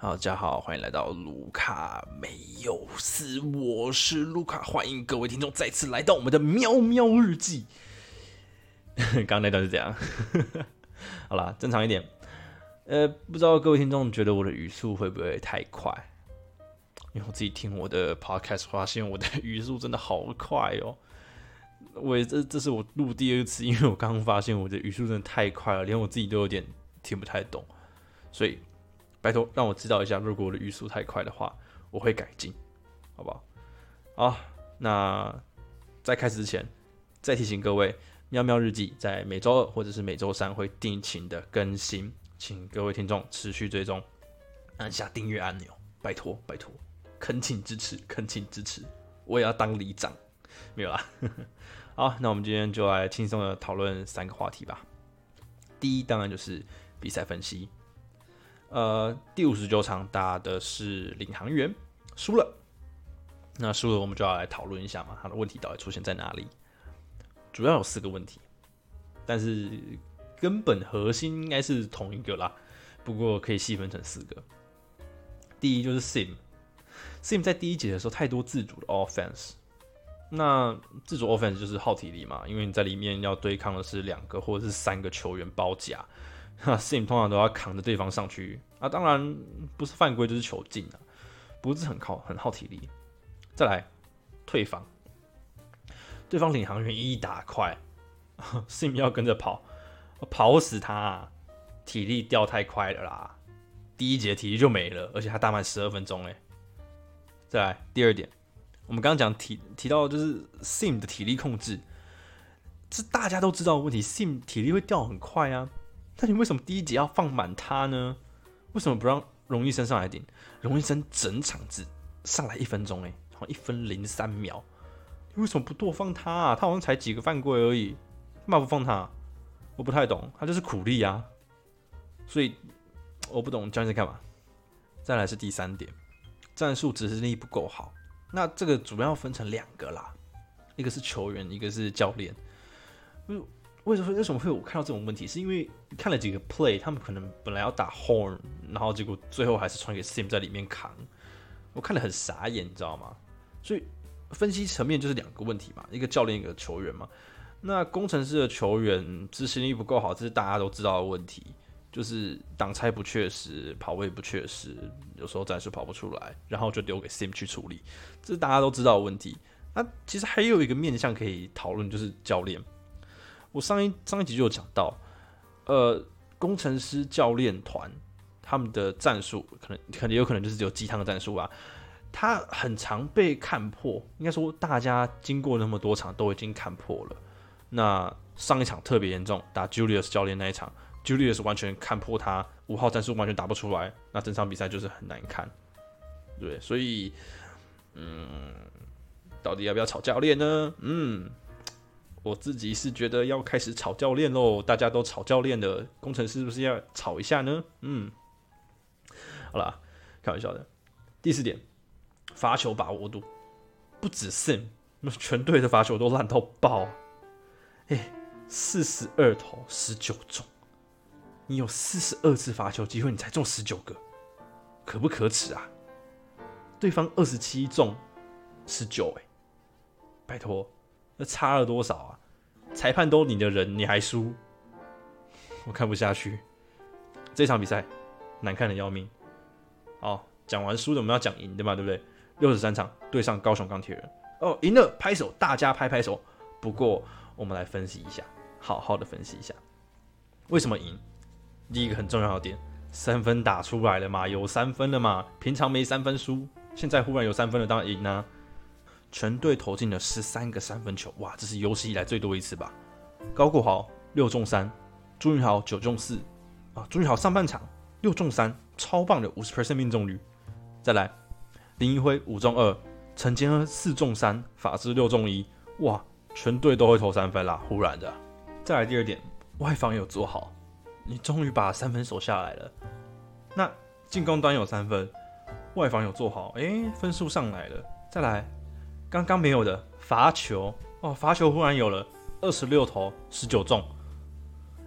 好，大家好，欢迎来到卢卡没有死，我是卢卡，欢迎各位听众再次来到我们的喵喵日记。刚刚那段是这样，好啦，正常一点。呃，不知道各位听众觉得我的语速会不会太快？因为我自己听我的 podcast 发现我的 语速真的好快哦。我也这这是我录第二次，因为我刚刚发现我的语速真的太快了，连我自己都有点听不太懂，所以。拜托，让我知道一下，如果我的语速太快的话，我会改进，好不好？好，那在开始之前，再提醒各位，喵喵日记在每周二或者是每周三会定期的更新，请各位听众持续追踪，按下订阅按钮，拜托拜托，恳请支持，恳请支持，我也要当里长，没有啦。好，那我们今天就来轻松的讨论三个话题吧。第一，当然就是比赛分析。呃，第五十九场打的是领航员，输了。那输了，我们就要来讨论一下嘛，他的问题到底出现在哪里？主要有四个问题，但是根本核心应该是同一个啦。不过可以细分成四个。第一就是 Sim，Sim 在第一节的时候太多自主的 offense。那自主 offense 就是耗体力嘛，因为你在里面要对抗的是两个或者是三个球员包夹。哈，Sim 通常都要扛着对方上去啊，当然不是犯规就是球进啊，不是很靠很耗体力。再来退防，对方领航员一打快，Sim 要跟着跑，跑死他，体力掉太快了啦，第一节体力就没了，而且还打满十二分钟哎。再来第二点，我们刚刚讲提提到就是 Sim 的体力控制，这大家都知道的问题，Sim 体力会掉很快啊。那你为什么第一节要放满他呢？为什么不让荣医生上来顶？荣医生整场只上来一分钟，哎，好一分零三秒，你为什么不多放他啊？他好像才几个犯规而已，干嘛不放他？我不太懂，他就是苦力啊，所以我不懂教练在干嘛。再来是第三点，战术执行力不够好。那这个主要分成两个啦，一个是球员，一个是教练。为什么为什么会我看到这种问题？是因为看了几个 play，他们可能本来要打 horn，然后结果最后还是传给 sim 在里面扛，我看了很傻眼，你知道吗？所以分析层面就是两个问题嘛，一个教练一个球员嘛。那工程师的球员执行力不够好，这是大家都知道的问题，就是挡拆不确实，跑位不确实，有时候暂时跑不出来，然后就丢给 sim 去处理，这是大家都知道的问题。那其实还有一个面向可以讨论，就是教练。我上一上一集就有讲到，呃，工程师教练团他们的战术可能可能有可能就是只有鸡汤的战术啊，他很常被看破。应该说，大家经过那么多场都已经看破了。那上一场特别严重，打 Julius 教练那一场，Julius 完全看破他五号战术完全打不出来，那整场比赛就是很难看。对，所以，嗯，到底要不要炒教练呢？嗯。我自己是觉得要开始炒教练喽，大家都炒教练的工程师是不是要炒一下呢？嗯，好了，开玩笑的。第四点，罚球把握度不止 Sim，那全队的罚球都烂到爆。哎，四十二投十九中，你有四十二次罚球机会，你才中十九个，可不可耻啊？对方二十七中十九，哎，拜托。那差了多少啊？裁判都你的人，你还输，我看不下去。这场比赛难看的要命。好，讲完输的，我们要讲赢的嘛，对不对？六十三场对上高雄钢铁人，哦，赢了，拍手，大家拍拍手。不过我们来分析一下，好好的分析一下，为什么赢？第一个很重要的点，三分打出来了嘛，有三分了嘛，平常没三分输，现在忽然有三分了，当然赢啊。全队投进了十三个三分球，哇，这是有史以来最多一次吧？高国豪六中三，朱云豪九中四，啊，朱云豪上半场六中三，超棒的五十 percent 命中率。再来，林一辉五中二，陈坚恩四中三，法师六中一，哇，全队都会投三分啦，忽然的。再来第二点，外防有做好，你终于把三分守下来了。那进攻端有三分，外防有做好，诶，分数上来了。再来。刚刚没有的罚球哦，罚球忽然有了，二十六投十九中，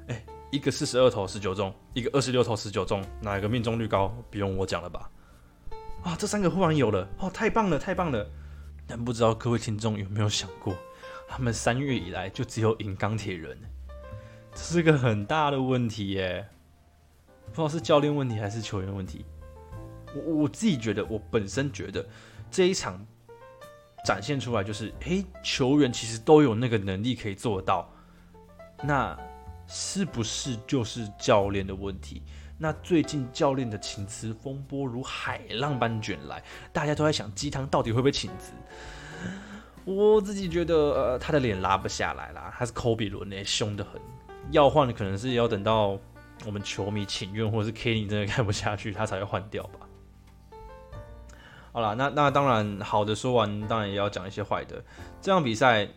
哎，一个四十二投十九中，一个二十六投十九中，哪一个命中率高？不用我讲了吧？啊，这三个忽然有了，哦，太棒了，太棒了！但不知道各位听众有没有想过，他们三月以来就只有赢钢铁人，这是个很大的问题耶！不知道是教练问题还是球员问题。我我自己觉得，我本身觉得这一场展现出来就是，诶，球员其实都有那个能力可以做到。那是不是就是教练的问题？那最近教练的请辞风波如海浪般卷来，大家都在想鸡汤到底会不会请辞？我自己觉得，呃，他的脸拉不下来啦，他是科比伦诶，凶得很。要换可能是要等到我们球迷请愿，或者是 Kenny 真的看不下去，他才会换掉吧。好了，那那当然好的说完，当然也要讲一些坏的。这场比赛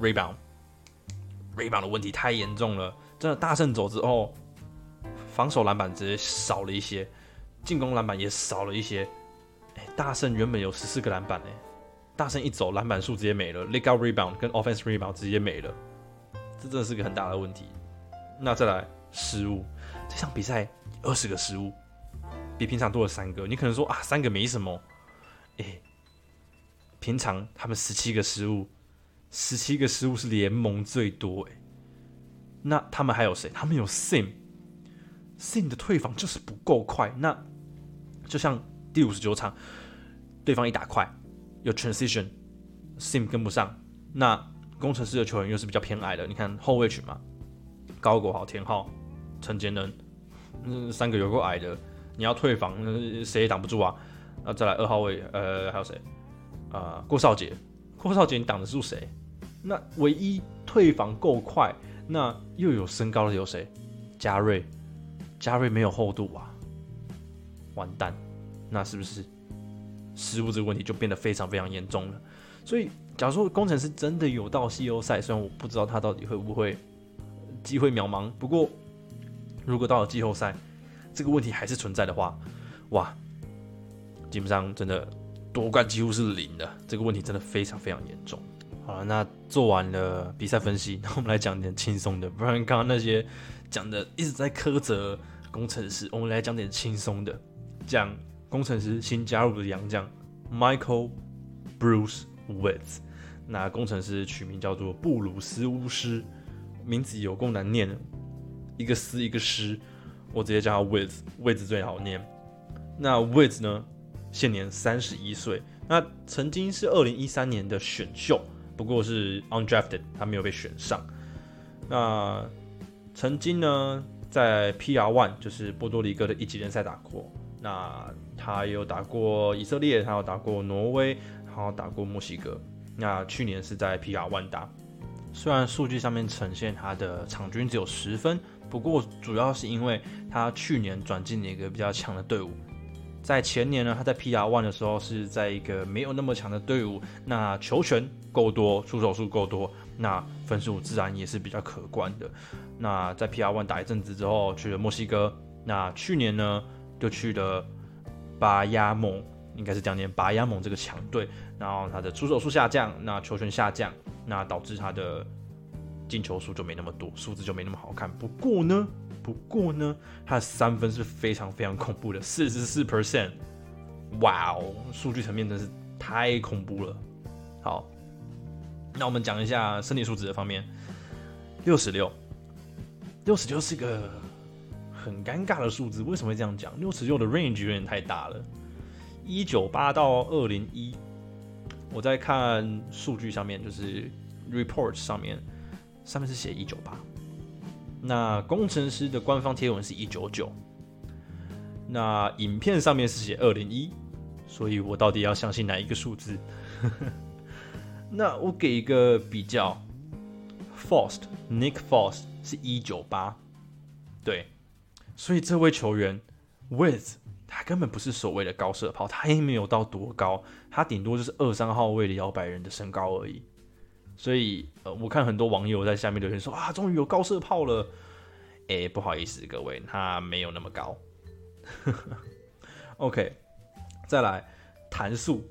rebound，rebound 的问题太严重了，真的大胜走之后，防守篮板直接少了一些，进攻篮板也少了一些。哎，大胜原本有十四个篮板哎，大胜一走篮板数直接没了，leg out rebound 跟 offense rebound 直接没了，这真的是个很大的问题。那再来失误，这场比赛二十个失误，比平常多了三个。你可能说啊，三个没什么。哎，平常他们十七个失误，十七个失误是联盟最多哎。那他们还有谁？他们有 Sim，Sim 的退防就是不够快。那就像第五十九场，对方一打快，有 transition，Sim 跟不上。那工程师的球员又是比较偏矮的，你看后卫群嘛，高国豪、田浩、陈杰能，嗯，三个有够矮的，你要退防，谁也挡不住啊。那再来二号位，呃，还有谁？啊，郭少杰，郭少杰，你挡得住谁？那唯一退防够快，那又有身高的有谁？嘉瑞，嘉瑞没有厚度啊，完蛋，那是不是失误这个问题就变得非常非常严重了？所以，假如说工程师真的有到季后赛，虽然我不知道他到底会不会机会渺茫，不过如果到了季后赛，这个问题还是存在的话，哇！基本上真的夺冠几乎是零的，这个问题真的非常非常严重。好了，那做完了比赛分析，那我们来讲点轻松的，不然刚刚那些讲的一直在苛责工程师，我们来讲点轻松的，讲工程师新加入的洋将 Michael Bruce Woods。那工程师取名叫做布鲁斯巫师，名字有够难念，一个斯一个师，我直接叫他 Woods，位置最好念。那 Woods 呢？现年三十一岁，那曾经是二零一三年的选秀，不过是 undrafted，他没有被选上。那曾经呢，在 PR One 就是波多黎各的一级联赛打过，那他有打过以色列，他有打过挪威，还有打过墨西哥。那去年是在 PR One 打，虽然数据上面呈现他的场均只有十分，不过主要是因为他去年转进了一个比较强的队伍。在前年呢，他在 PR One 的时候是在一个没有那么强的队伍，那球权够多，出手数够多，那分数自然也是比较可观的。那在 PR One 打一阵子之后，去了墨西哥。那去年呢，就去了巴亚蒙，应该是这样念，巴亚蒙这个强队。然后他的出手数下降，那球权下降，那导致他的进球数就没那么多，数字就没那么好看。不过呢。不过呢，他的三分是非常非常恐怖的，四十四 percent，哇哦，数据层面真是太恐怖了。好，那我们讲一下身体素质的方面，六十六，六十六是个很尴尬的数字，为什么会这样讲？六十六的 range 有点太大了，一九八到二零一，我在看数据上面，就是 report 上面，上面是写一九八。那工程师的官方贴文是一九九，那影片上面是写二零一，所以我到底要相信哪一个数字？那我给一个比较 fast Nick fast 是一九八，对，所以这位球员 With 他根本不是所谓的高射炮，他也没有到多高，他顶多就是二三号位的摇摆人的身高而已。所以，呃，我看很多网友在下面留言说啊，终于有高射炮了。哎，不好意思，各位，他没有那么高。OK，再来弹速。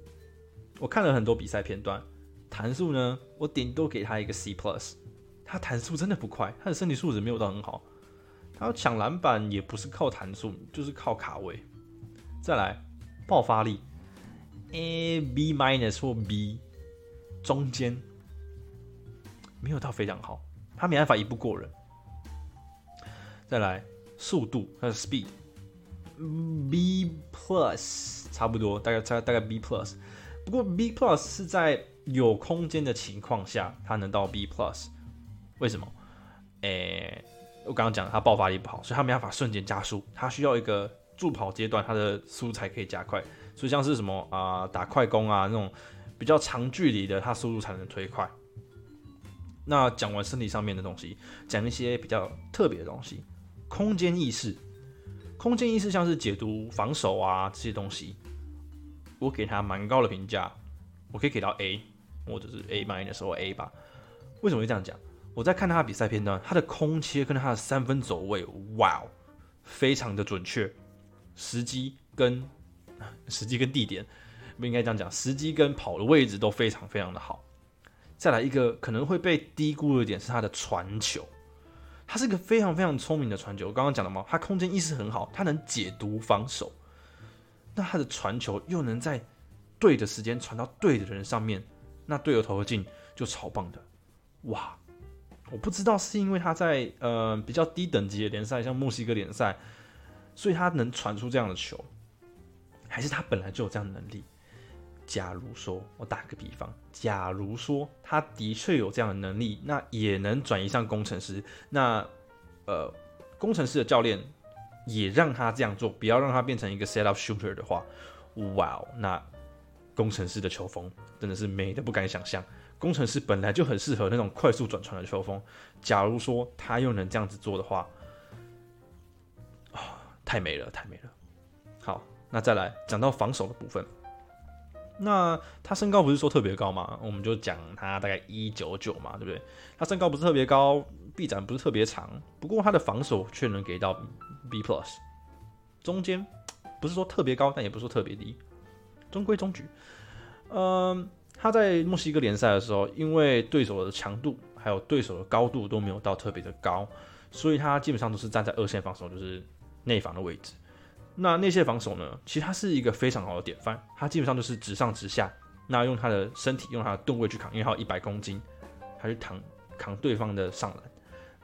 我看了很多比赛片段，弹速呢，我顶多给他一个 C plus。他弹速真的不快，他的身体素质没有到很好。他要抢篮板也不是靠弹速，就是靠卡位。再来，爆发力，A B minus 或 B 中间没有到非常好，他没办法一步过人。再来，速度，他的 speed B plus 差不多，大概大大概 B plus。不过 B plus 是在有空间的情况下，它能到 B plus。为什么？诶，我刚刚讲它爆发力不好，所以它没办法瞬间加速，它需要一个助跑阶段，它的速度才可以加快。所以像是什么啊，打快攻啊那种比较长距离的，它速度才能推快。那讲完身体上面的东西，讲一些比较特别的东西，空间意识。空间意识像是解读防守啊这些东西，我给他蛮高的评价，我可以给到 A，或者是 A minus 或 A 吧。为什么会这样讲？我在看他的比赛片段，他的空切跟他的三分走位，哇，非常的准确，时机跟 时机跟地点不应该这样讲，时机跟跑的位置都非常非常的好。再来一个可能会被低估的点是他的传球，他是一个非常非常聪明的传球。我刚刚讲了嘛，他空间意识很好，他能解读防守，那他的传球又能在对的时间传到对的人上面，那队友投的进就超棒的，哇！我不知道是因为他在呃比较低等级的联赛，像墨西哥联赛，所以他能传出这样的球，还是他本来就有这样的能力？假如说我打个比方，假如说他的确有这样的能力，那也能转移上工程师，那呃工程师的教练也让他这样做，不要让他变成一个 set up shooter 的话，哇哦，那工程师的球风真的是美的不敢想象。工程师本来就很适合那种快速转传的球风，假如说他又能这样子做的话，啊，太美了，太美了。好，那再来讲到防守的部分，那他身高不是说特别高嘛，我们就讲他大概一九九嘛，对不对？他身高不是特别高，臂展不是特别长，不过他的防守却能给到 B plus，中间不是说特别高，但也不是说特别低，中规中矩，嗯。他在墨西哥联赛的时候，因为对手的强度还有对手的高度都没有到特别的高，所以他基本上都是站在二线防守，就是内防的位置。那内线防守呢，其实他是一个非常好的典范。他基本上就是直上直下，那用他的身体，用他的吨位去扛，因为他有一百公斤，他去扛扛对方的上篮。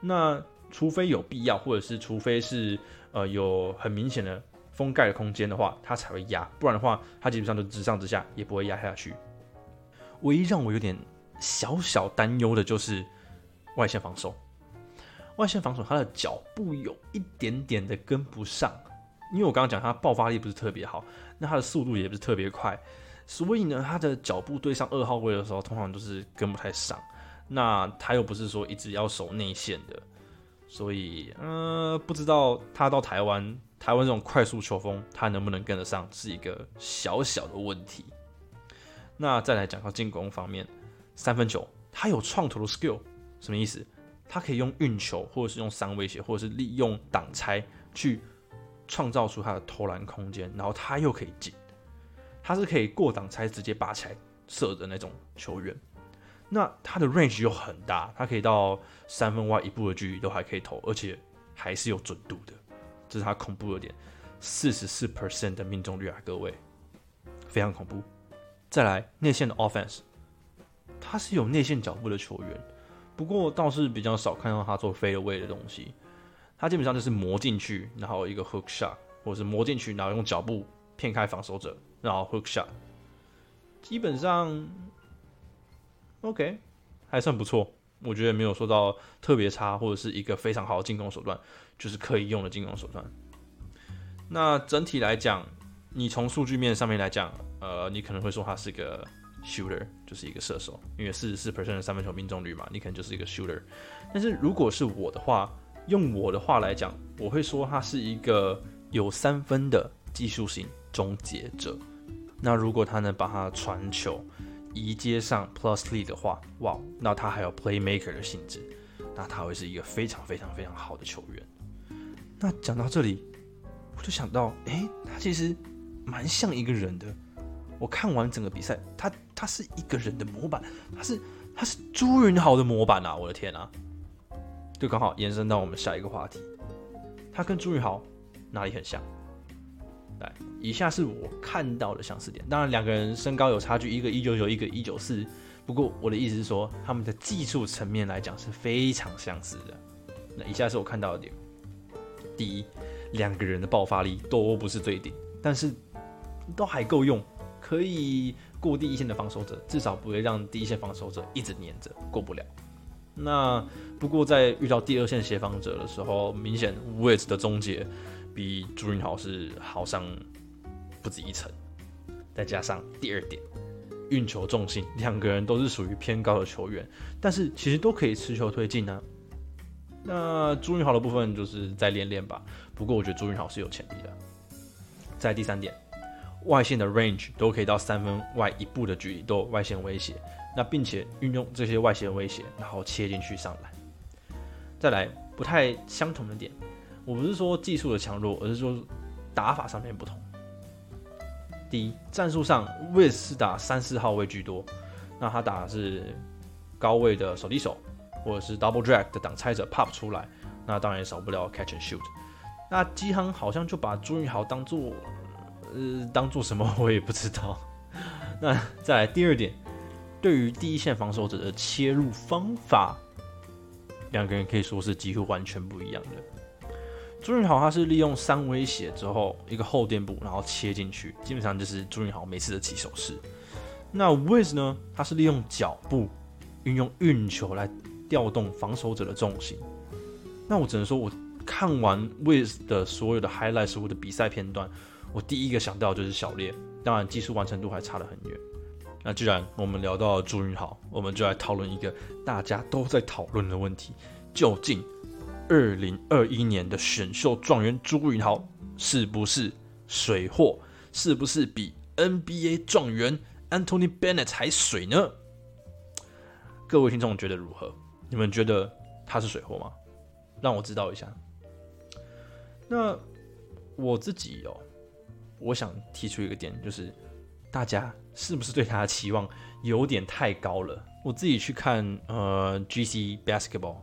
那除非有必要，或者是除非是呃有很明显的封盖的空间的话，他才会压，不然的话，他基本上都直上直下，也不会压下去。唯一让我有点小小担忧的就是外线防守。外线防守，他的脚步有一点点的跟不上，因为我刚刚讲他爆发力不是特别好，那他的速度也不是特别快，所以呢，他的脚步对上二号位的时候，通常都是跟不太上。那他又不是说一直要守内线的，所以，嗯，不知道他到台湾，台湾这种快速球风，他能不能跟得上，是一个小小的问题。那再来讲到进攻方面，三分球他有创投的 skill，什么意思？他可以用运球，或者是用三威胁，或者是利用挡拆去创造出他的投篮空间，然后他又可以进，他是可以过挡拆直接拔起来射的那种球员。那他的 range 又很大，他可以到三分外一步的距离都还可以投，而且还是有准度的，这是他恐怖的点，四十四 percent 的命中率啊，各位，非常恐怖。再来内线的 offense，他是有内线脚步的球员，不过倒是比较少看到他做 fade away 的东西。他基本上就是磨进去，然后一个 hook shot，或者是磨进去，然后用脚步骗开防守者，然后 hook shot。基本上 OK，还算不错，我觉得没有说到特别差，或者是一个非常好的进攻手段，就是可以用的进攻手段。那整体来讲，你从数据面上面来讲。呃，你可能会说他是个 shooter，就是一个射手，因为四十四 percent 的三分球命中率嘛，你可能就是一个 shooter。但是如果是我的话，用我的话来讲，我会说他是一个有三分的技术型终结者。那如果他能把他传球移接上 plus lead 的话，哇，那他还有 playmaker 的性质，那他会是一个非常非常非常好的球员。那讲到这里，我就想到，哎，他其实蛮像一个人的。我看完整个比赛，他他是一个人的模板，他是他是朱云豪的模板啊！我的天啊，就刚好延伸到我们下一个话题。他跟朱宇豪哪里很像？来，以下是我看到的相似点。当然，两个人身高有差距，一个一九九，一个一九四。不过我的意思是说，他们的技术层面来讲是非常相似的。那以下是我看到的点：第一，两个人的爆发力都不是最顶，但是都还够用，可以过第一线的防守者，至少不会让第一线防守者一直黏着过不了。那不过在遇到第二线协防者的时候，明显 Wiz 的终结比朱云豪是好上不止一层。再加上第二点，运球重心，两个人都是属于偏高的球员，但是其实都可以持球推进呢。那朱云豪的部分就是再练练吧。不过我觉得朱云豪是有潜力的。在第三点，外线的 range 都可以到三分外一步的距离都有外线威胁。那并且运用这些外线威胁，然后切进去上来。再来不太相同的点，我不是说技术的强弱，而是说打法上面不同。第一，战术上威斯打三四号位居多，那他打的是高位的手递手，或者是 double drag 的挡拆者 pop 出来，那当然也少不了 catch and shoot。那基亨好像就把朱云豪当做呃当做什么，我也不知道。那再来第二点。对于第一线防守者的切入方法，两个人可以说是几乎完全不一样的。朱云豪他是利用三威胁之后一个后垫步，然后切进去，基本上就是朱云豪每次的起手式。那 Wiz 呢，他是利用脚步运用运球来调动防守者的重心。那我只能说，我看完 Wiz 的所有的 highlights 或的比赛片段，我第一个想到就是小烈，当然技术完成度还差得很远。那既然我们聊到朱云豪，我们就来讨论一个大家都在讨论的问题：究竟二零二一年的选秀状元朱云豪是不是水货？是不是比 NBA 状元 Anthony Bennett 还水呢？各位听众觉得如何？你们觉得他是水货吗？让我知道一下。那我自己哦，我想提出一个点，就是大家。是不是对他的期望有点太高了？我自己去看呃，GC Basketball，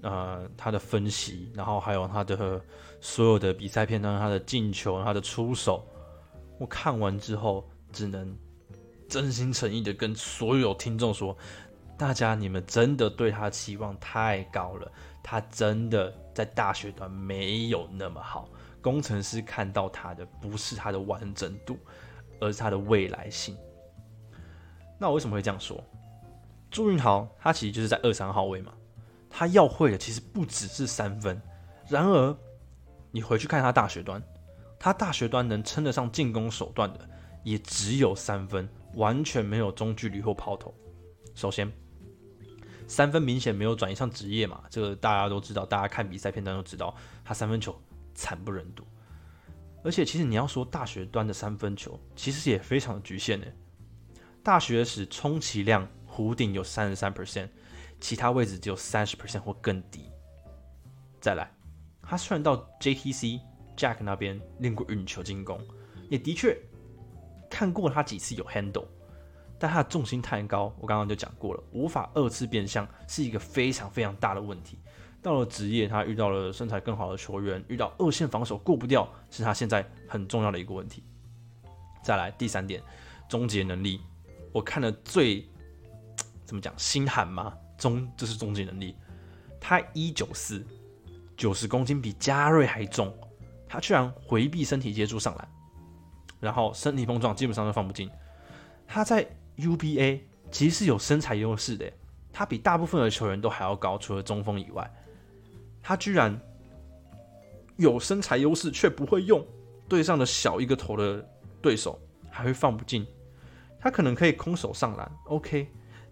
呃，他的分析，然后还有他的所有的比赛片段，他的进球，他的出手，我看完之后，只能真心诚意的跟所有听众说：，大家你们真的对他期望太高了，他真的在大学端没有那么好。工程师看到他的不是他的完整度。而是他的未来性。那我为什么会这样说？朱云豪他其实就是在二三号位嘛，他要会的其实不只是三分。然而，你回去看他大学端，他大学端能称得上进攻手段的，也只有三分，完全没有中距离或抛投。首先，三分明显没有转移上职业嘛，这个大家都知道，大家看比赛片段都知道，他三分球惨不忍睹。而且，其实你要说大学端的三分球，其实也非常的局限呢。大学时充其量弧顶有三十三 percent，其他位置只有三十 percent 或更低。再来，他虽然到 JTC Jack 那边练过运球进攻，也的确看过他几次有 handle，但他的重心太高，我刚刚就讲过了，无法二次变向是一个非常非常大的问题。到了职业，他遇到了身材更好的球员，遇到二线防守过不掉，是他现在很重要的一个问题。再来第三点，终结能力，我看了最怎么讲心寒吗？终这是终结能力，他一九四九十公斤，比加瑞还重，他居然回避身体接触上篮，然后身体碰撞基本上都放不进。他在 UBA 其实是有身材优势的，他比大部分的球员都还要高，除了中锋以外。他居然有身材优势，却不会用对上的小一个头的对手，还会放不进。他可能可以空手上篮，OK，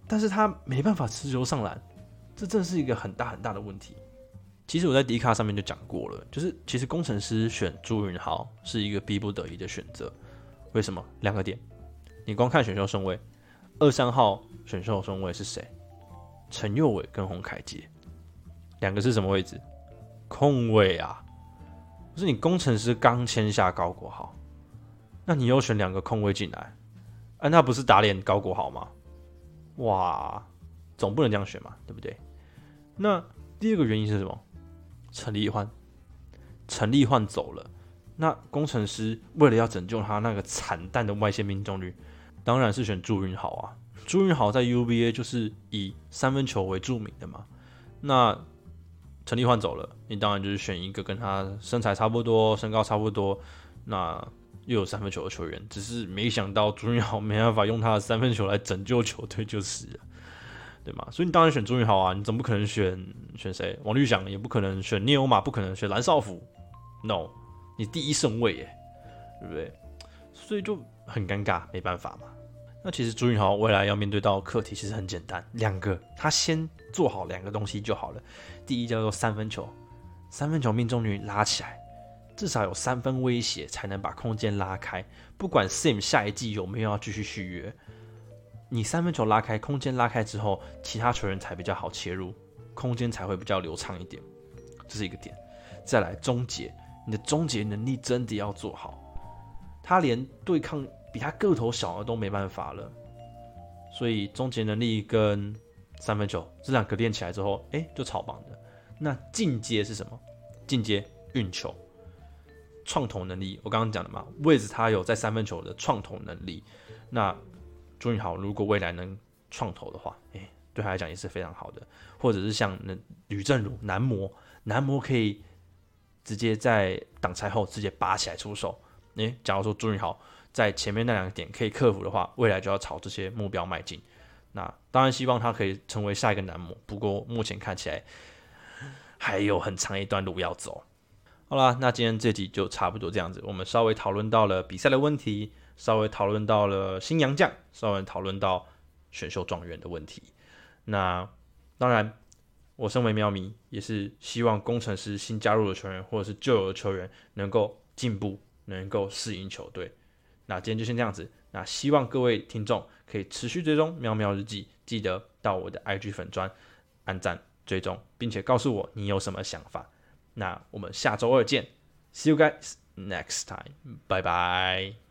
但是他没办法持球上篮，这真是一个很大很大的问题。其实我在迪卡上面就讲过了，就是其实工程师选朱云豪是一个逼不得已的选择。为什么？两个点，你光看选秀顺位，二三号选秀顺位是谁？陈佑伟跟洪凯杰。两个是什么位置？空位啊！不是你工程师刚签下高国豪，那你又选两个空位进来，啊，那不是打脸高国豪吗？哇，总不能这样选嘛，对不对？那第二个原因是什么？陈立焕，陈立焕走了，那工程师为了要拯救他那个惨淡的外线命中率，当然是选朱云豪啊。朱云豪在 UBA 就是以三分球为著名的嘛。那陈立焕走了，你当然就是选一个跟他身材差不多、身高差不多，那又有三分球的球员。只是没想到朱云豪没办法用他的三分球来拯救球队，就是了，对吗？所以你当然选朱云豪啊，你总不可能选选谁？王绿翔也不可能选聂欧马，不可能选蓝少辅。No，你第一顺位耶，对不对？所以就很尴尬，没办法嘛。那其实朱云豪未来要面对到课题其实很简单，两个，他先做好两个东西就好了。第一叫做三分球，三分球命中率拉起来，至少有三分威胁才能把空间拉开。不管 Sim 下一季有没有要继续续约，你三分球拉开，空间拉开之后，其他球员才比较好切入，空间才会比较流畅一点，这是一个点。再来终结，你的终结能力真的要做好，他连对抗。比他个头小的都没办法了，所以终结能力跟三分球这两个练起来之后，哎，就超棒的。那进阶是什么？进阶运球、创投能力。我刚刚讲的嘛，位置他有在三分球的创投能力。那朱云豪如果未来能创投的话，哎，对他来讲也是非常好的。或者是像那吕正儒男模，男模可以直接在挡拆后直接拔起来出手。哎，假如说朱云豪。在前面那两个点可以克服的话，未来就要朝这些目标迈进。那当然希望他可以成为下一个男模，不过目前看起来还有很长一段路要走。好啦，那今天这集就差不多这样子。我们稍微讨论到了比赛的问题，稍微讨论到了新洋将，稍微讨论到选秀状元的问题。那当然，我身为喵迷，也是希望工程师新加入的球员或者是旧有的球员能够进步，能够适应球队。那今天就先这样子。那希望各位听众可以持续追踪喵喵日记，记得到我的 IG 粉砖按赞追踪，并且告诉我你有什么想法。那我们下周二见，See you guys next time，拜拜。